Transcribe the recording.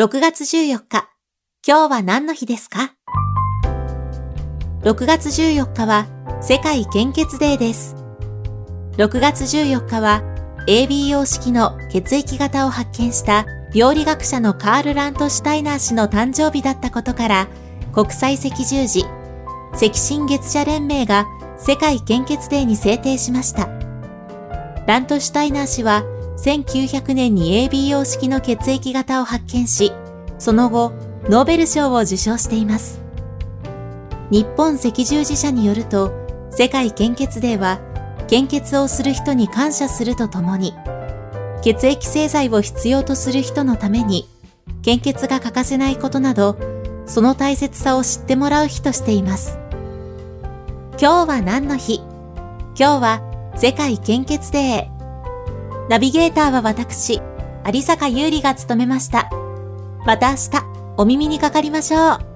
6月14日、今日は何の日ですか ?6 月14日は世界献血デーです。6月14日は ABO 式の血液型を発見した病理学者のカール・ラントシュタイナー氏の誕生日だったことから国際赤十字、赤新月社連盟が世界献血デーに制定しました。ラントシュタイナー氏は1900年に ABO 式の血液型を発見し、その後、ノーベル賞を受賞しています。日本赤十字社によると、世界献血デーは、献血をする人に感謝するとともに、血液製剤を必要とする人のために、献血が欠かせないことなど、その大切さを知ってもらう日としています。今日は何の日？今日は世界献血デー。ナビゲーターは私、有坂優里が務めました。また明日、お耳にかかりましょう。